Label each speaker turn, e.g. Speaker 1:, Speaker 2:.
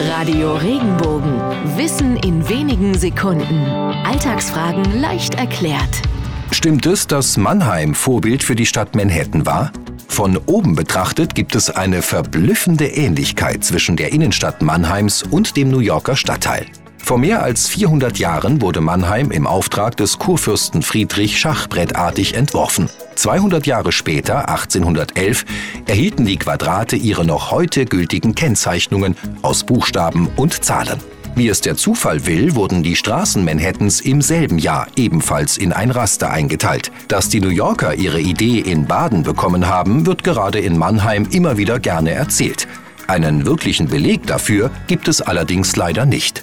Speaker 1: Radio Regenbogen. Wissen in wenigen Sekunden. Alltagsfragen leicht erklärt.
Speaker 2: Stimmt es, dass Mannheim Vorbild für die Stadt Manhattan war? Von oben betrachtet gibt es eine verblüffende Ähnlichkeit zwischen der Innenstadt Mannheims und dem New Yorker Stadtteil. Vor mehr als 400 Jahren wurde Mannheim im Auftrag des Kurfürsten Friedrich schachbrettartig entworfen. 200 Jahre später, 1811, erhielten die Quadrate ihre noch heute gültigen Kennzeichnungen aus Buchstaben und Zahlen. Wie es der Zufall will, wurden die Straßen Manhattans im selben Jahr ebenfalls in ein Raster eingeteilt. Dass die New Yorker ihre Idee in Baden bekommen haben, wird gerade in Mannheim immer wieder gerne erzählt. Einen wirklichen Beleg dafür gibt es allerdings leider nicht.